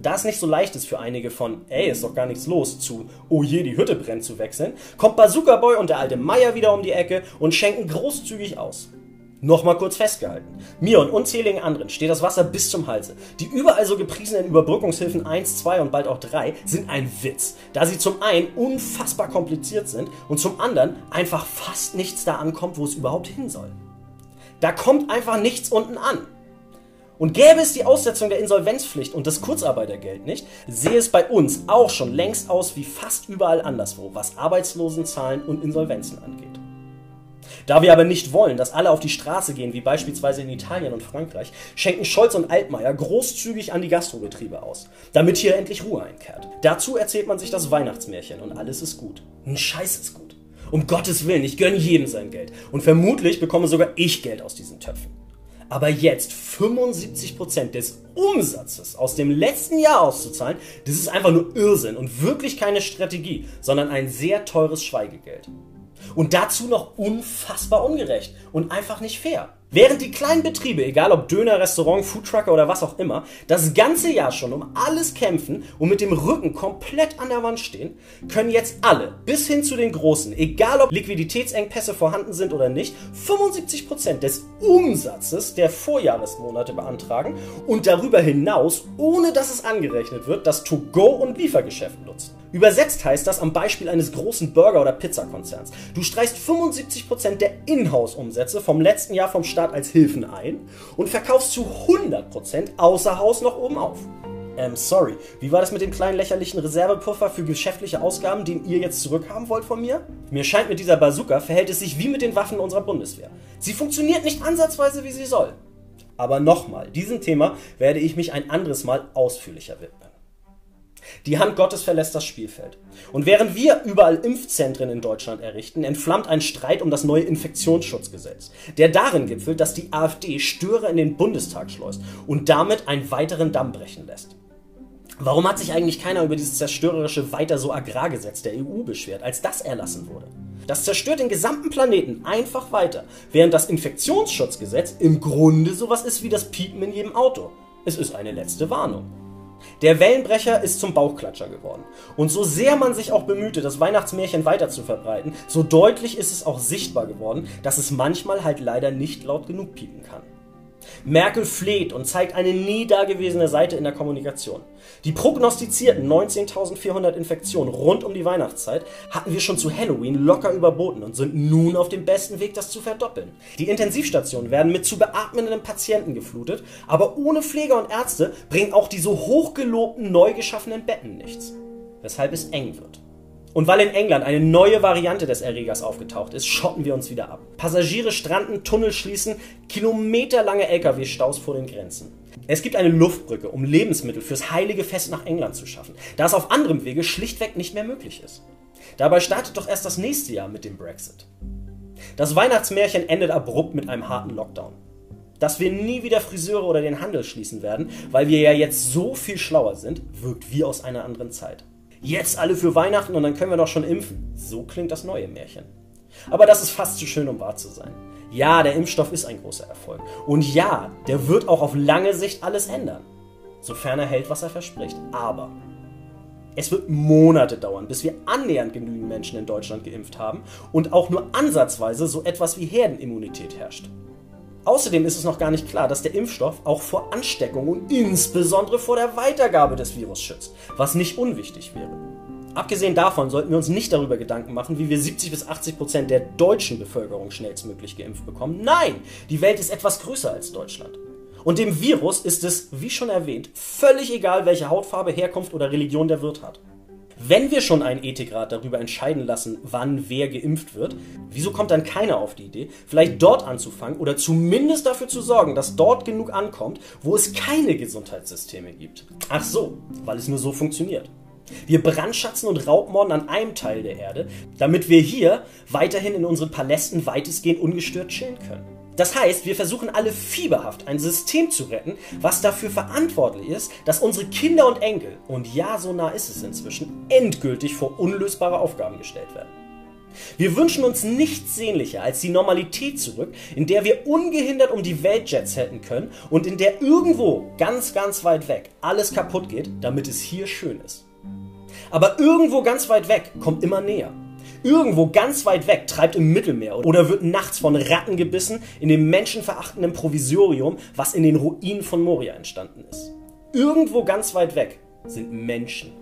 Da es nicht so leicht ist für einige von, ey, ist doch gar nichts los, zu, oh je, die Hütte brennt zu wechseln, kommt Bazooka Boy und der alte Meier wieder um die Ecke und schenken großzügig aus. Nochmal kurz festgehalten. Mir und unzähligen anderen steht das Wasser bis zum Halse. Die überall so gepriesenen Überbrückungshilfen 1, 2 und bald auch 3 sind ein Witz, da sie zum einen unfassbar kompliziert sind und zum anderen einfach fast nichts da ankommt, wo es überhaupt hin soll. Da kommt einfach nichts unten an. Und gäbe es die Aussetzung der Insolvenzpflicht und das Kurzarbeitergeld nicht, sehe es bei uns auch schon längst aus wie fast überall anderswo, was Arbeitslosenzahlen und Insolvenzen angeht. Da wir aber nicht wollen, dass alle auf die Straße gehen, wie beispielsweise in Italien und Frankreich, schenken Scholz und Altmaier großzügig an die Gastrobetriebe aus, damit hier endlich Ruhe einkehrt. Dazu erzählt man sich das Weihnachtsmärchen und alles ist gut. Ein Scheiß ist gut. Um Gottes Willen, ich gönne jedem sein Geld. Und vermutlich bekomme sogar ich Geld aus diesen Töpfen. Aber jetzt 75% des Umsatzes aus dem letzten Jahr auszuzahlen, das ist einfach nur Irrsinn und wirklich keine Strategie, sondern ein sehr teures Schweigegeld. Und dazu noch unfassbar ungerecht und einfach nicht fair. Während die kleinen Betriebe, egal ob Döner, Restaurant, Foodtrucker oder was auch immer, das ganze Jahr schon um alles kämpfen und mit dem Rücken komplett an der Wand stehen, können jetzt alle, bis hin zu den Großen, egal ob Liquiditätsengpässe vorhanden sind oder nicht, 75% des Umsatzes der Vorjahresmonate beantragen und darüber hinaus, ohne dass es angerechnet wird, das To-Go- und Liefergeschäft nutzen. Übersetzt heißt das am Beispiel eines großen Burger- oder Pizzakonzerns. Du streichst 75% der Inhouse-Umsätze vom letzten Jahr vom Staat als Hilfen ein und verkaufst zu 100% außer Haus noch oben auf. Ähm, sorry, wie war das mit dem kleinen lächerlichen Reservepuffer für geschäftliche Ausgaben, den ihr jetzt zurückhaben wollt von mir? Mir scheint mit dieser Bazooka verhält es sich wie mit den Waffen unserer Bundeswehr. Sie funktioniert nicht ansatzweise, wie sie soll. Aber nochmal, diesem Thema werde ich mich ein anderes Mal ausführlicher widmen. Die Hand Gottes verlässt das Spielfeld. Und während wir überall Impfzentren in Deutschland errichten, entflammt ein Streit um das neue Infektionsschutzgesetz, der darin gipfelt, dass die AfD Störer in den Bundestag schleust und damit einen weiteren Damm brechen lässt. Warum hat sich eigentlich keiner über dieses zerstörerische Weiter so Agrargesetz der EU beschwert, als das erlassen wurde? Das zerstört den gesamten Planeten einfach weiter, während das Infektionsschutzgesetz im Grunde sowas ist wie das Piepen in jedem Auto. Es ist eine letzte Warnung. Der Wellenbrecher ist zum Bauchklatscher geworden. Und so sehr man sich auch bemühte, das Weihnachtsmärchen weiter zu verbreiten, so deutlich ist es auch sichtbar geworden, dass es manchmal halt leider nicht laut genug piepen kann. Merkel fleht und zeigt eine nie dagewesene Seite in der Kommunikation. Die prognostizierten 19.400 Infektionen rund um die Weihnachtszeit hatten wir schon zu Halloween locker überboten und sind nun auf dem besten Weg, das zu verdoppeln. Die Intensivstationen werden mit zu beatmenden Patienten geflutet, aber ohne Pfleger und Ärzte bringen auch die so hochgelobten neu geschaffenen Betten nichts. Weshalb es eng wird. Und weil in England eine neue Variante des Erregers aufgetaucht ist, schotten wir uns wieder ab. Passagiere stranden, Tunnel schließen, kilometerlange Lkw-Staus vor den Grenzen. Es gibt eine Luftbrücke, um Lebensmittel fürs heilige Fest nach England zu schaffen, da es auf anderem Wege schlichtweg nicht mehr möglich ist. Dabei startet doch erst das nächste Jahr mit dem Brexit. Das Weihnachtsmärchen endet abrupt mit einem harten Lockdown. Dass wir nie wieder Friseure oder den Handel schließen werden, weil wir ja jetzt so viel schlauer sind, wirkt wie aus einer anderen Zeit. Jetzt alle für Weihnachten und dann können wir doch schon impfen. So klingt das neue Märchen. Aber das ist fast zu schön, um wahr zu sein. Ja, der Impfstoff ist ein großer Erfolg. Und ja, der wird auch auf lange Sicht alles ändern. Sofern er hält, was er verspricht. Aber es wird Monate dauern, bis wir annähernd genügend Menschen in Deutschland geimpft haben und auch nur ansatzweise so etwas wie Herdenimmunität herrscht. Außerdem ist es noch gar nicht klar, dass der Impfstoff auch vor Ansteckung und insbesondere vor der Weitergabe des Virus schützt, was nicht unwichtig wäre. Abgesehen davon sollten wir uns nicht darüber Gedanken machen, wie wir 70 bis 80 Prozent der deutschen Bevölkerung schnellstmöglich geimpft bekommen. Nein, die Welt ist etwas größer als Deutschland. Und dem Virus ist es, wie schon erwähnt, völlig egal, welche Hautfarbe, Herkunft oder Religion der Wirt hat. Wenn wir schon einen Ethikrat darüber entscheiden lassen, wann wer geimpft wird, wieso kommt dann keiner auf die Idee, vielleicht dort anzufangen oder zumindest dafür zu sorgen, dass dort genug ankommt, wo es keine Gesundheitssysteme gibt? Ach so, weil es nur so funktioniert. Wir brandschatzen und raubmorden an einem Teil der Erde, damit wir hier weiterhin in unseren Palästen weitestgehend ungestört chillen können. Das heißt, wir versuchen alle fieberhaft ein System zu retten, was dafür verantwortlich ist, dass unsere Kinder und Enkel, und ja, so nah ist es inzwischen, endgültig vor unlösbare Aufgaben gestellt werden. Wir wünschen uns nichts sehnlicher als die Normalität zurück, in der wir ungehindert um die Welt Jets hätten können und in der irgendwo ganz, ganz weit weg alles kaputt geht, damit es hier schön ist. Aber irgendwo ganz weit weg kommt immer näher. Irgendwo ganz weit weg treibt im Mittelmeer oder wird nachts von Ratten gebissen in dem menschenverachtenden Provisorium, was in den Ruinen von Moria entstanden ist. Irgendwo ganz weit weg sind Menschen.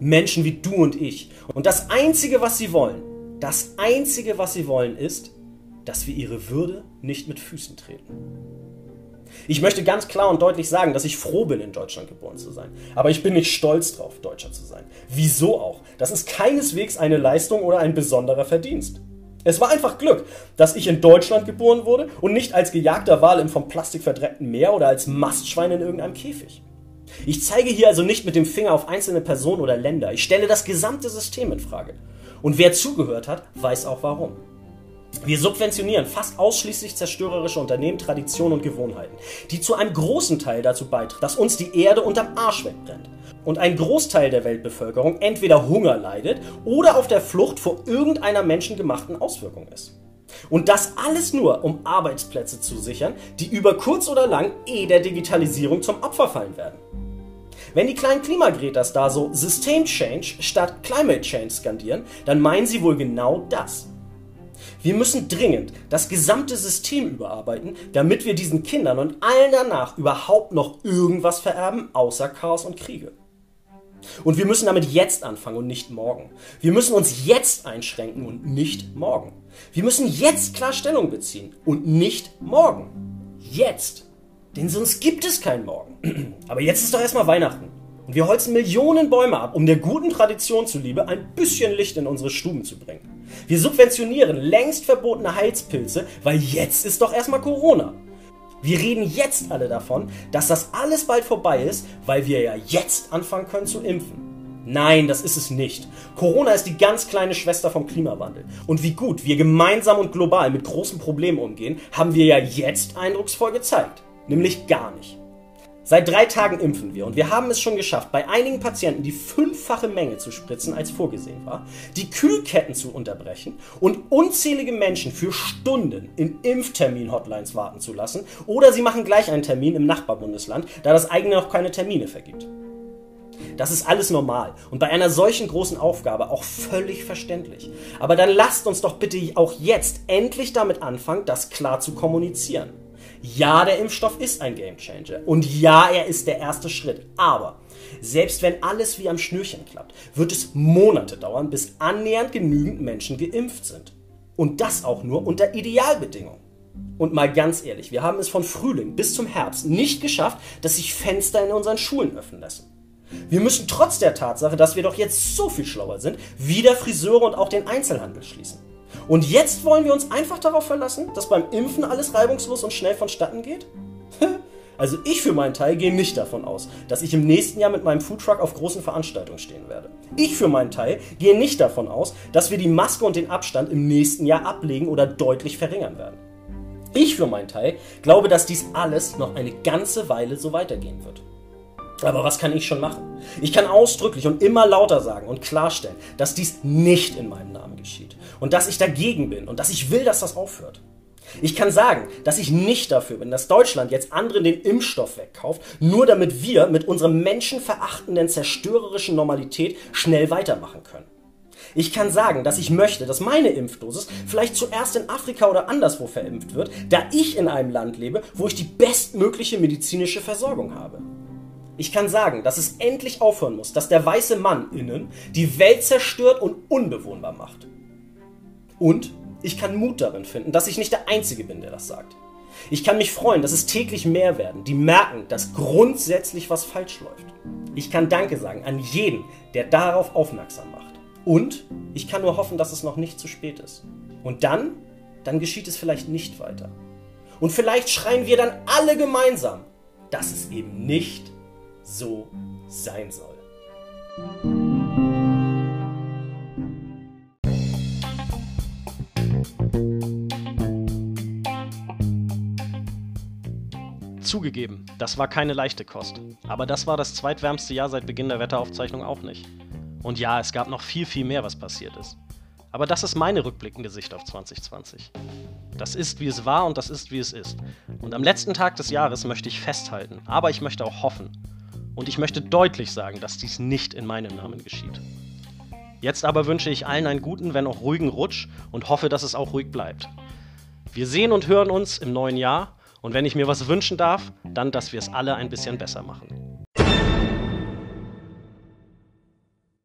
Menschen wie du und ich. Und das Einzige, was sie wollen, das Einzige, was sie wollen, ist, dass wir ihre Würde nicht mit Füßen treten. Ich möchte ganz klar und deutlich sagen, dass ich froh bin, in Deutschland geboren zu sein. Aber ich bin nicht stolz drauf, Deutscher zu sein. Wieso auch? Das ist keineswegs eine Leistung oder ein besonderer Verdienst. Es war einfach Glück, dass ich in Deutschland geboren wurde und nicht als gejagter Wal im vom Plastik verdreckten Meer oder als Mastschwein in irgendeinem Käfig. Ich zeige hier also nicht mit dem Finger auf einzelne Personen oder Länder. Ich stelle das gesamte System in Frage. Und wer zugehört hat, weiß auch warum. Wir subventionieren fast ausschließlich zerstörerische Unternehmen, Traditionen und Gewohnheiten, die zu einem großen Teil dazu beitragen, dass uns die Erde unterm Arsch wegbrennt und ein Großteil der Weltbevölkerung entweder Hunger leidet oder auf der Flucht vor irgendeiner menschengemachten Auswirkung ist. Und das alles nur, um Arbeitsplätze zu sichern, die über kurz oder lang eh der Digitalisierung zum Opfer fallen werden. Wenn die kleinen Klimagreters da so System Change statt Climate Change skandieren, dann meinen sie wohl genau das. Wir müssen dringend das gesamte System überarbeiten, damit wir diesen Kindern und allen danach überhaupt noch irgendwas vererben, außer Chaos und Kriege. Und wir müssen damit jetzt anfangen und nicht morgen. Wir müssen uns jetzt einschränken und nicht morgen. Wir müssen jetzt klar Stellung beziehen und nicht morgen. Jetzt. Denn sonst gibt es kein Morgen. Aber jetzt ist doch erstmal Weihnachten. Und wir holzen Millionen Bäume ab, um der guten Tradition zuliebe ein bisschen Licht in unsere Stuben zu bringen. Wir subventionieren längst verbotene Heilspilze, weil jetzt ist doch erstmal Corona. Wir reden jetzt alle davon, dass das alles bald vorbei ist, weil wir ja jetzt anfangen können zu impfen. Nein, das ist es nicht. Corona ist die ganz kleine Schwester vom Klimawandel. Und wie gut wir gemeinsam und global mit großen Problemen umgehen, haben wir ja jetzt eindrucksvoll gezeigt. Nämlich gar nicht. Seit drei Tagen impfen wir und wir haben es schon geschafft, bei einigen Patienten die fünffache Menge zu spritzen, als vorgesehen war, die Kühlketten zu unterbrechen und unzählige Menschen für Stunden in Impftermin-Hotlines warten zu lassen oder sie machen gleich einen Termin im Nachbarbundesland, da das eigene noch keine Termine vergibt. Das ist alles normal und bei einer solchen großen Aufgabe auch völlig verständlich. Aber dann lasst uns doch bitte auch jetzt endlich damit anfangen, das klar zu kommunizieren. Ja, der Impfstoff ist ein Gamechanger. Und ja, er ist der erste Schritt. Aber selbst wenn alles wie am Schnürchen klappt, wird es Monate dauern, bis annähernd genügend Menschen geimpft sind. Und das auch nur unter Idealbedingungen. Und mal ganz ehrlich, wir haben es von Frühling bis zum Herbst nicht geschafft, dass sich Fenster in unseren Schulen öffnen lassen. Wir müssen trotz der Tatsache, dass wir doch jetzt so viel schlauer sind, wieder Friseure und auch den Einzelhandel schließen. Und jetzt wollen wir uns einfach darauf verlassen, dass beim Impfen alles reibungslos und schnell vonstatten geht? Also ich für meinen Teil gehe nicht davon aus, dass ich im nächsten Jahr mit meinem Foodtruck auf großen Veranstaltungen stehen werde. Ich für meinen Teil gehe nicht davon aus, dass wir die Maske und den Abstand im nächsten Jahr ablegen oder deutlich verringern werden. Ich für meinen Teil glaube, dass dies alles noch eine ganze Weile so weitergehen wird. Aber was kann ich schon machen? Ich kann ausdrücklich und immer lauter sagen und klarstellen, dass dies nicht in meinem Namen geschieht und dass ich dagegen bin und dass ich will, dass das aufhört. Ich kann sagen, dass ich nicht dafür bin, dass Deutschland jetzt anderen den Impfstoff wegkauft, nur damit wir mit unserer menschenverachtenden, zerstörerischen Normalität schnell weitermachen können. Ich kann sagen, dass ich möchte, dass meine Impfdosis vielleicht zuerst in Afrika oder anderswo verimpft wird, da ich in einem Land lebe, wo ich die bestmögliche medizinische Versorgung habe. Ich kann sagen, dass es endlich aufhören muss, dass der weiße Mann innen die Welt zerstört und unbewohnbar macht. Und ich kann Mut darin finden, dass ich nicht der Einzige bin, der das sagt. Ich kann mich freuen, dass es täglich mehr werden, die merken, dass grundsätzlich was falsch läuft. Ich kann Danke sagen an jeden, der darauf aufmerksam macht. Und ich kann nur hoffen, dass es noch nicht zu spät ist. Und dann, dann geschieht es vielleicht nicht weiter. Und vielleicht schreien wir dann alle gemeinsam, dass es eben nicht so sein soll. Zugegeben, das war keine leichte Kost. Aber das war das zweitwärmste Jahr seit Beginn der Wetteraufzeichnung auch nicht. Und ja, es gab noch viel, viel mehr, was passiert ist. Aber das ist meine rückblickende Sicht auf 2020. Das ist, wie es war und das ist, wie es ist. Und am letzten Tag des Jahres möchte ich festhalten, aber ich möchte auch hoffen, und ich möchte deutlich sagen, dass dies nicht in meinem Namen geschieht. Jetzt aber wünsche ich allen einen guten, wenn auch ruhigen Rutsch und hoffe, dass es auch ruhig bleibt. Wir sehen und hören uns im neuen Jahr und wenn ich mir was wünschen darf, dann, dass wir es alle ein bisschen besser machen.